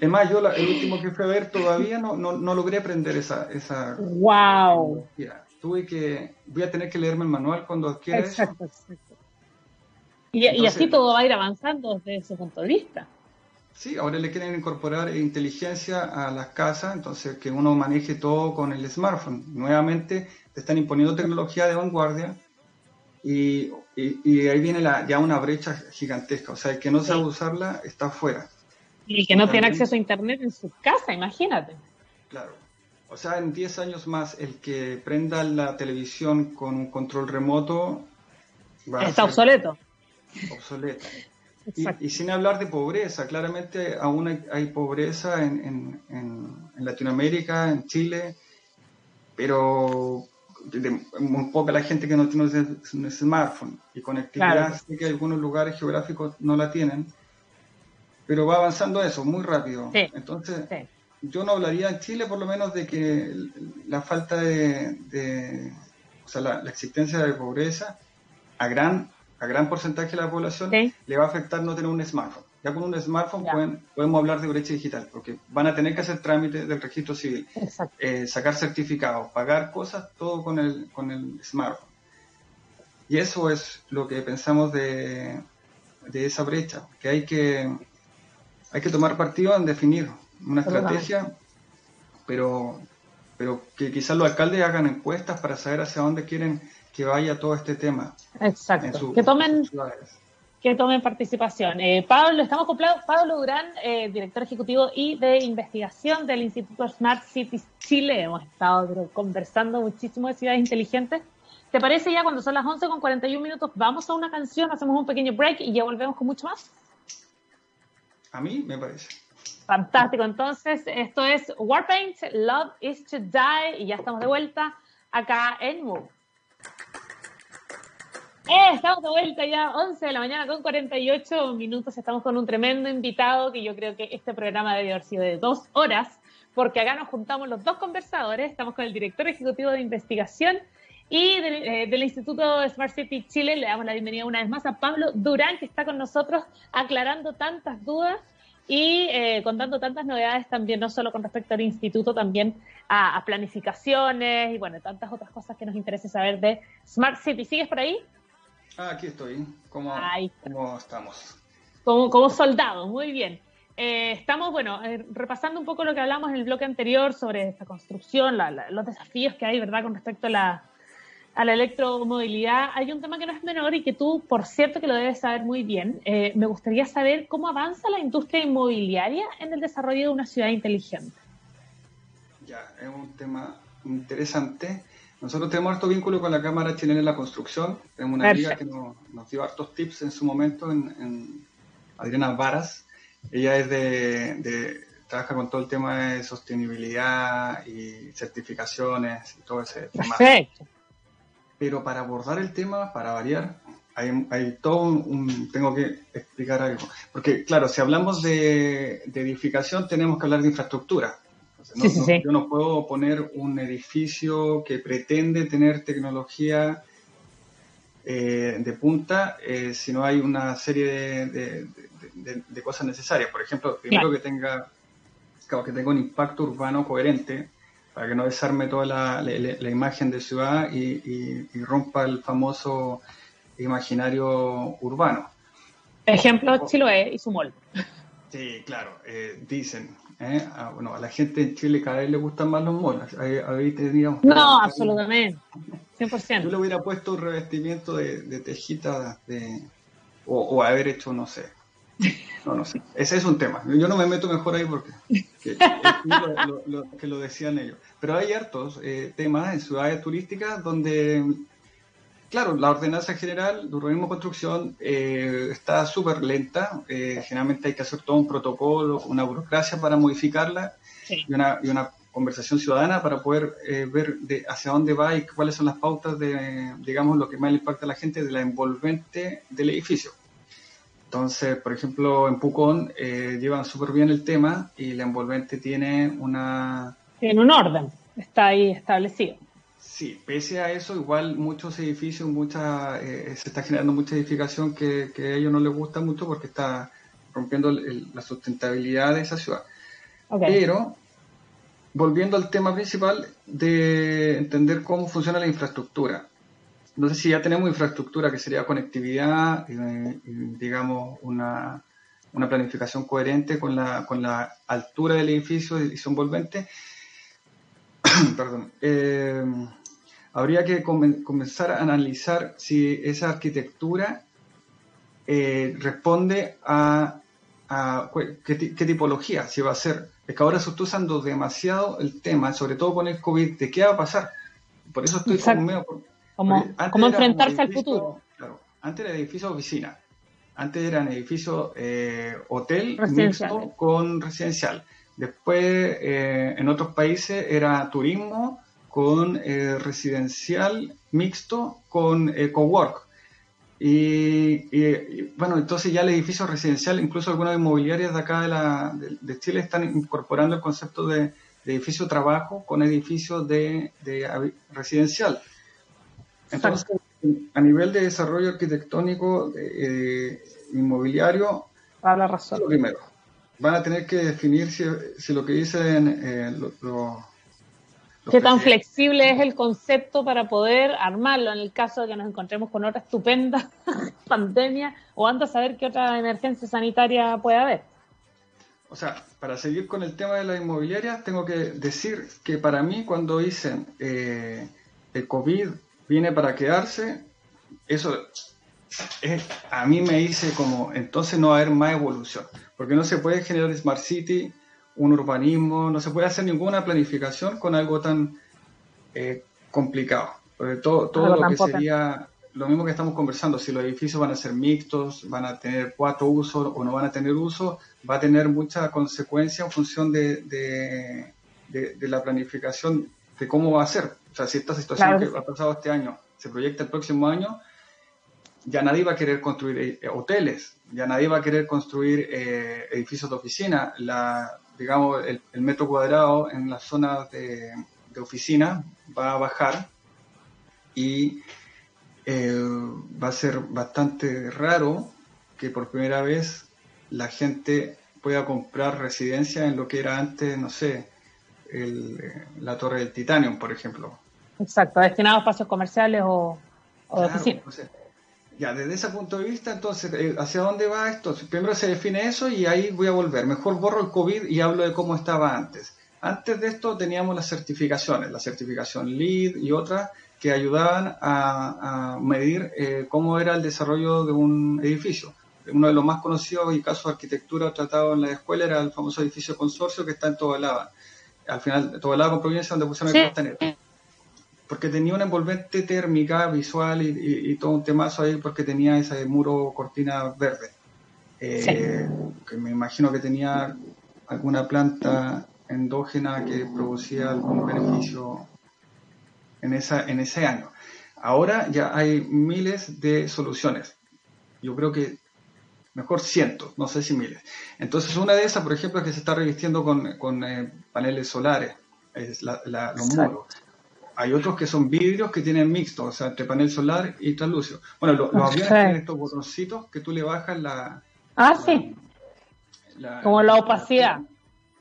es más, yo el último que fui a ver todavía no, no, logré aprender esa, esa... ¡Wow! Tuve que, voy a tener que leerme el manual cuando adquiera exacto, Exacto. Y, así todo va a ir avanzando desde ese punto de vista. Sí, ahora le quieren incorporar inteligencia a las casas, entonces que uno maneje todo con el smartphone. Nuevamente te están imponiendo tecnología de vanguardia y, y, ahí viene la, ya una brecha gigantesca. O sea, el que no sabe usarla está afuera. Y que no tiene acceso a Internet en su casa, imagínate. Claro. O sea, en 10 años más, el que prenda la televisión con un control remoto va está obsoleto. Obsoleto. Y, sin hablar de pobreza, claramente aún hay, pobreza en, Latinoamérica, en Chile, pero un poca la gente que no tiene un smartphone y conectividad, sé que algunos lugares geográficos no la tienen, pero va avanzando eso muy rápido. Entonces, yo no hablaría en Chile por lo menos de que la falta de, o sea, la, existencia de pobreza a gran, a gran porcentaje de la población le va a afectar no tener un smartphone. Ya con un smartphone pueden, podemos hablar de brecha digital, porque van a tener que hacer trámites del registro civil, eh, sacar certificados, pagar cosas, todo con el, con el smartphone. Y eso es lo que pensamos de, de esa brecha, que hay que, hay que tomar partido en definir una estrategia, pero, pero que quizás los alcaldes hagan encuestas para saber hacia dónde quieren que vaya todo este tema. Exacto. que tomen que tomen participación. Eh, Pablo, estamos con Pablo Durán, eh, director ejecutivo y de investigación del Instituto Smart Cities Chile. Hemos estado conversando muchísimo de ciudades inteligentes. ¿Te parece ya cuando son las 11 con 41 minutos? Vamos a una canción, hacemos un pequeño break y ya volvemos con mucho más. A mí me parece. Fantástico, entonces esto es Warpaint, Love is to Die y ya estamos de vuelta acá en Move. Eh, estamos de vuelta ya, 11 de la mañana con 48 minutos. Estamos con un tremendo invitado que yo creo que este programa debe haber sido de dos horas, porque acá nos juntamos los dos conversadores. Estamos con el director ejecutivo de investigación y del, eh, del, Instituto Smart City Chile. Le damos la bienvenida una vez más a Pablo Durán, que está con nosotros aclarando tantas dudas y eh, contando tantas novedades también, no solo con respecto al instituto, también a, planificaciones y bueno, tantas otras cosas que nos interesa saber de Smart City. ¿Sigues por ahí? Ah, aquí estoy. ¿Cómo, estamos? Como, como soldado, muy bien. Eh, estamos, bueno, eh, repasando un poco lo que hablamos en el bloque anterior sobre esta construcción, los desafíos que hay, ¿verdad?, con respecto a la, a la electromovilidad, hay un tema que no es menor y que tú, por cierto, que lo debes saber muy bien. Eh, me gustaría saber cómo avanza la industria inmobiliaria en el desarrollo de una ciudad inteligente. Ya, es un tema interesante. Nosotros tenemos harto vínculo con la Cámara Chilena de la Construcción. Tenemos una amiga que nos, dio hartos tips en su momento, en, Adriana Varas. Ella es de, trabaja con todo el tema de sostenibilidad y certificaciones y todo ese tema. Perfecto pero para abordar el tema, para variar, hay, todo un, Tengo que explicar algo. Porque, claro, si hablamos de, edificación, tenemos que hablar de infraestructura. Yo no puedo poner un edificio que pretende tener tecnología eh, de punta eh, si no hay una serie de, cosas necesarias. Por ejemplo, primero que tenga que tenga un impacto urbano coherente, para que no desarme toda la, imagen de ciudad y, rompa el famoso imaginario urbano. Ejemplo, Chiloé y su mol. Sí, claro, eh, dicen. ¿eh? Bueno, a la gente en Chile cada vez le gustan más los moles. no, absolutamente. 100%. Yo le hubiera puesto un revestimiento de, de tejita de, o haber hecho, no sé, no, no sé. Ese es un tema. Yo no me meto mejor ahí porque que, lo, que lo decían ellos. Pero hay hartos eh, temas en ciudades turísticas donde, claro, la ordenanza general de urbanismo construcción eh, está súper lenta. Eh, generalmente hay que hacer todo un protocolo, una burocracia para modificarla y, una, y una conversación ciudadana para poder ver de hacia dónde va y cuáles son las pautas de, digamos, lo que más le impacta a la gente de la envolvente del edificio. Entonces, por ejemplo, en Pucón eh, llevan súper bien el tema y la envolvente tiene una... Tiene un orden, está ahí establecido. Sí, pese a eso, igual muchos edificios, mucha, eh, se está generando mucha edificación que, a ellos no les gusta mucho porque está rompiendo la sustentabilidad de esa ciudad. Pero, volviendo al tema principal de entender cómo funciona la infraestructura no sé si ya tenemos infraestructura que sería conectividad, eh, digamos, una, planificación coherente con la, con la altura del edificio y su envolvente. Perdón. Eh, habría que comenzar a analizar si esa arquitectura eh, responde a, qué, tipología, si va a ser. Es que ahora se está usando demasiado el tema, sobre todo con el COVID, de qué va a pasar. Por eso estoy como medio... Como, enfrentarse al futuro. Claro, antes era edificio oficina, antes eran edificios eh, hotel mixto con residencial. Después, eh, en otros países era turismo con eh, residencial mixto con cowork. Y, y, bueno, entonces ya el edificio residencial, incluso algunas inmobiliarias de acá de, la, de, Chile están incorporando el concepto de, edificio trabajo con edificio de, residencial. Entonces, a nivel de desarrollo arquitectónico eh, inmobiliario, la razón. Lo primero, van a tener que definir si, si lo que dicen eh, los ¿Qué tan flexible es el concepto para poder armarlo en el caso de que nos encontremos con otra estupenda pandemia o antes a saber qué otra emergencia sanitaria puede haber? O sea, para seguir con el tema de la inmobiliaria, tengo que decir que para mí cuando dicen eh, el COVID viene para quedarse, eso es, a mí me dice como entonces no va a haber más evolución, porque no se puede generar Smart City un urbanismo, no se puede hacer ninguna planificación con algo tan eh, complicado. todo, todo lo que sería lo mismo que estamos conversando, si los edificios van a ser mixtos, van a tener cuatro usos o no van a tener uso, va a tener mucha consecuencia en función de, de, la planificación de cómo va a ser. O sea, si esta situación que ha pasado este año se proyecta el próximo año, ya nadie va a querer construir eh, hoteles, ya nadie va a querer construir eh, edificios de oficina. La, digamos, el, metro cuadrado en las zonas de, oficina va a bajar y eh, va a ser bastante raro que por primera vez la gente pueda comprar residencia en lo que era antes, no sé, la Torre del Titanium, por ejemplo. Exacto, destinado a espacios comerciales o, de oficina. Ya, desde ese punto de vista, entonces, eh, ¿hacia dónde va esto? Primero se define eso y ahí voy a volver. Mejor borro el COVID y hablo de cómo estaba antes. Antes de esto teníamos las certificaciones, la certificación LEED y otras que ayudaban a, medir eh, cómo era el desarrollo de un edificio. Uno de los más conocidos y casos de arquitectura tratado en la escuela era el famoso edificio consorcio que está en Tobalaba. Al final, Tobalaba con provincia donde pusieron el costanero porque tenía una envolvente térmica, visual y, todo un temazo ahí porque tenía ese muro cortina verde. Eh, que me imagino que tenía alguna planta endógena que producía algún beneficio en, esa, en ese año. Ahora ya hay miles de soluciones. Yo creo que mejor cientos, no sé si miles. Entonces una de esas, por ejemplo, es que se está revistiendo con, eh, paneles solares, es la, los muros hay otros que son vidrios que tienen mixto, o sea, entre panel solar y translúcido. Bueno, los aviones tienen estos botoncitos que tú le bajas la... Ah, sí. Como la opacidad.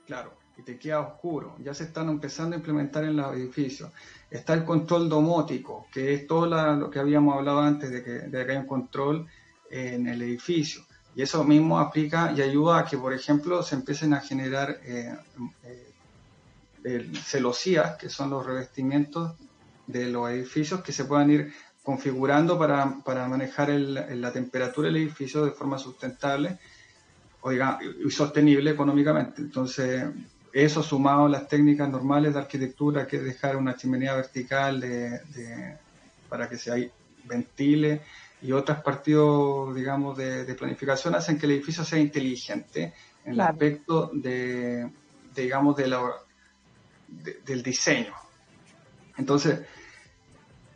claro, y te queda oscuro. Ya se están empezando a implementar en los edificios. Está el control domótico, que es todo lo que habíamos hablado antes de que, de que hay un control en el edificio. Y eso mismo aplica y ayuda a que, por ejemplo, se empiecen a generar eh, eh, celosías, que son los revestimientos de los edificios que se puedan ir configurando para, para manejar el, la temperatura del edificio de forma sustentable oiga, y sostenible económicamente. Entonces, eso sumado a las técnicas normales de arquitectura, que es dejar una chimenea vertical de, para que se ventile, y otros partidos, digamos, de, planificación, hacen que el edificio sea inteligente en el aspecto de, digamos, de la del diseño. Entonces,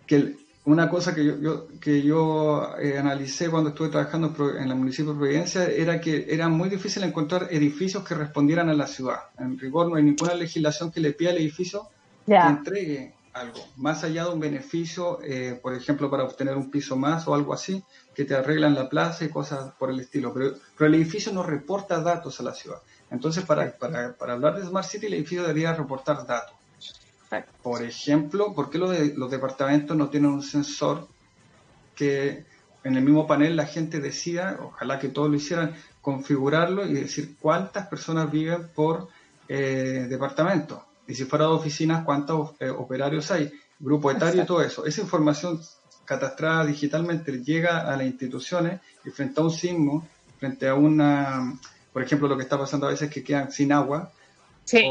que una cosa que yo, que yo eh, analicé cuando estuve trabajando en el municipio de Providencia era que era muy difícil encontrar edificios que respondieran a la ciudad. En rigor no hay ninguna legislación que le pida al edificio que entregue algo, más allá de un beneficio, eh, por ejemplo, para obtener un piso más o algo así, que te arreglan la plaza y cosas por el estilo. Pero, pero el edificio no reporta datos a la ciudad. Entonces, para, para, para hablar de Smart City, el edificio debería reportar datos. Por ejemplo, ¿por qué los, de, los departamentos no tienen un sensor que en el mismo panel la gente decida, ojalá que todos lo hicieran, configurarlo y decir cuántas personas viven por eh, departamento? Y si fuera de oficinas, ¿cuántos eh, operarios hay? grupo etario y todo eso. Esa información catastrada digitalmente llega a las instituciones y frente a un sismo, frente a una, por ejemplo, lo que está pasando a veces que quedan sin agua,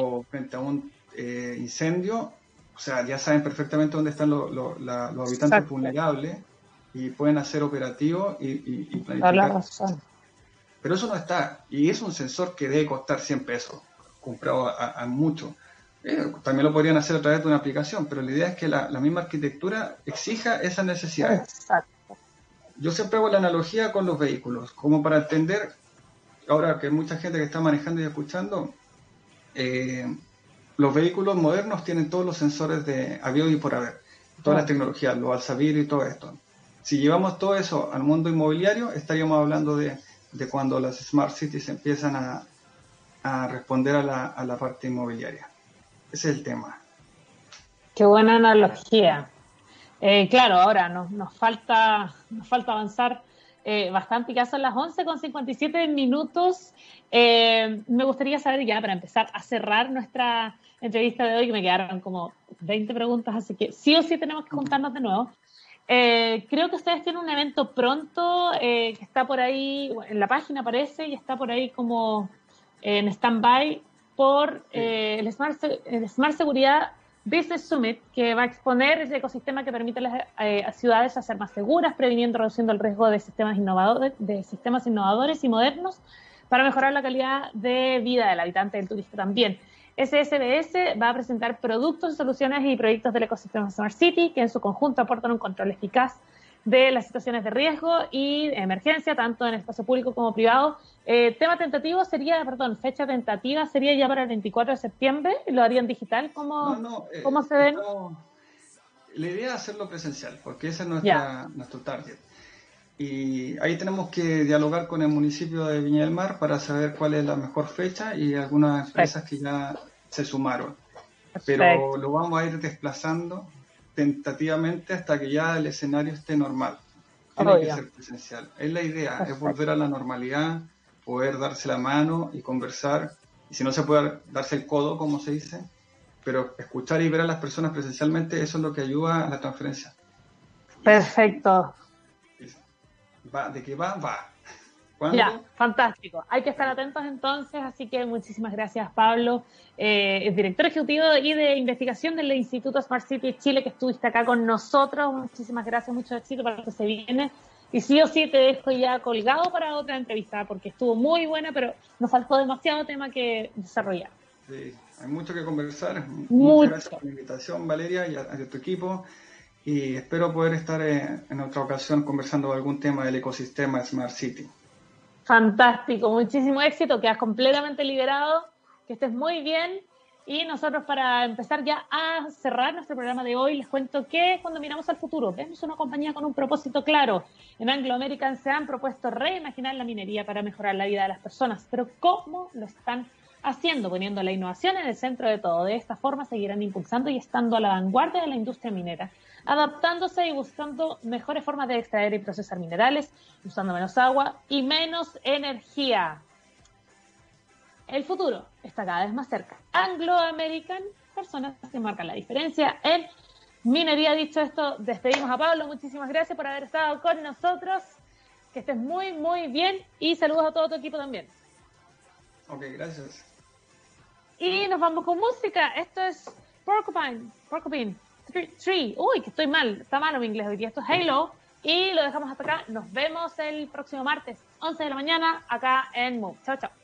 o frente a un eh, incendio, o sea, ya saben perfectamente dónde están los, habitantes vulnerables y pueden hacer operativos y, y, planificar. Pero eso no está, y es un sensor que debe costar 100 pesos, comprado a, mucho. Eh, también lo podrían hacer a través de una aplicación, pero la idea es que la, misma arquitectura exija esas necesidades. Exacto. Yo siempre hago la analogía con los vehículos, como para entender, ahora que hay mucha gente que está manejando y escuchando, eh, los vehículos modernos tienen todos los sensores de avión y por haber, todas las tecnologías, los alzavir y todo esto. Si llevamos todo eso al mundo inmobiliario, estaríamos hablando de, cuando las smart cities empiezan a, responder a la, a la, parte inmobiliaria. Ese es el tema. Qué buena analogía. Eh, claro, ahora nos, falta, nos falta avanzar eh, bastante, ya son las 11 con 57 minutos. Eh, me gustaría saber ya, para empezar a cerrar nuestra entrevista de hoy, que me quedaron como 20 preguntas, así que sí o sí tenemos que juntarnos de nuevo. Creo que ustedes tienen un evento pronto que está por ahí, en la página aparece y está por ahí como en stand-by por eh, el, Smart, Smart Seguridad Business Summit, que va a exponer el ecosistema que permite a las ciudades a ser más seguras, previniendo, reduciendo el riesgo de sistemas innovadores, de sistemas innovadores y modernos para mejorar la calidad de vida del habitante del turista también. SSBS va a presentar productos, soluciones y proyectos del ecosistema Smart City que en su conjunto aportan un control eficaz de las situaciones de riesgo y emergencia, tanto en espacio público como privado. Eh, tema tentativo sería, perdón, fecha tentativa sería ya para el 24 de septiembre, lo harían digital, ¿cómo, eh, ¿cómo se ven? la idea es hacerlo presencial, porque ese es nuestra, nuestro target. Y ahí tenemos que dialogar con el municipio de Viña del Mar para saber cuál es la mejor fecha y algunas empresas que ya se sumaron. Pero lo vamos a ir desplazando tentativamente hasta que ya el escenario esté normal. Tiene que ser presencial. Es la idea, es volver a la normalidad, poder darse la mano y conversar. Y si no se puede darse el codo, como se dice, pero escuchar y ver a las personas presencialmente, eso es lo que ayuda a la transferencia. Perfecto va, de que va, va. Ya, fantástico. Hay que estar atentos entonces, así que muchísimas gracias Pablo, eh, director ejecutivo y de investigación del Instituto Smart City Chile, que estuviste acá con nosotros. Muchísimas gracias, mucho éxito para lo que se viene. Y sí o sí te dejo ya colgado para otra entrevista, porque estuvo muy buena, pero nos faltó demasiado tema que desarrollar. Sí, hay mucho que conversar. Muchas gracias por la invitación, Valeria, y a tu equipo y espero poder estar en, otra ocasión conversando de algún tema del ecosistema Smart City. Fantástico, muchísimo éxito, quedas completamente liberado, que estés muy bien. Y nosotros para empezar ya a cerrar nuestro programa de hoy, les cuento que cuando miramos al futuro, vemos una compañía con un propósito claro. En Anglo American se han propuesto reimaginar la minería para mejorar la vida de las personas, pero ¿cómo lo están haciendo? Poniendo la innovación en el centro de todo. De esta forma seguirán impulsando y estando a la vanguardia de la industria minera adaptándose y buscando mejores formas de extraer y procesar minerales, usando menos agua y menos energía. El futuro está cada vez más cerca. Anglo American, personas que marcan la diferencia en minería. Dicho esto, despedimos a Pablo. Muchísimas gracias por haber estado con nosotros. Que estés muy, muy bien y saludos a todo tu equipo también. Ok, gracias. Y nos vamos con música. Esto es Porcupine. Porcupine. Tree. Uy, que estoy mal. Está malo mi inglés hoy día. Esto es Halo. Y lo dejamos hasta acá. Nos vemos el próximo martes, 11 de la mañana, acá en Move. Chao, chao.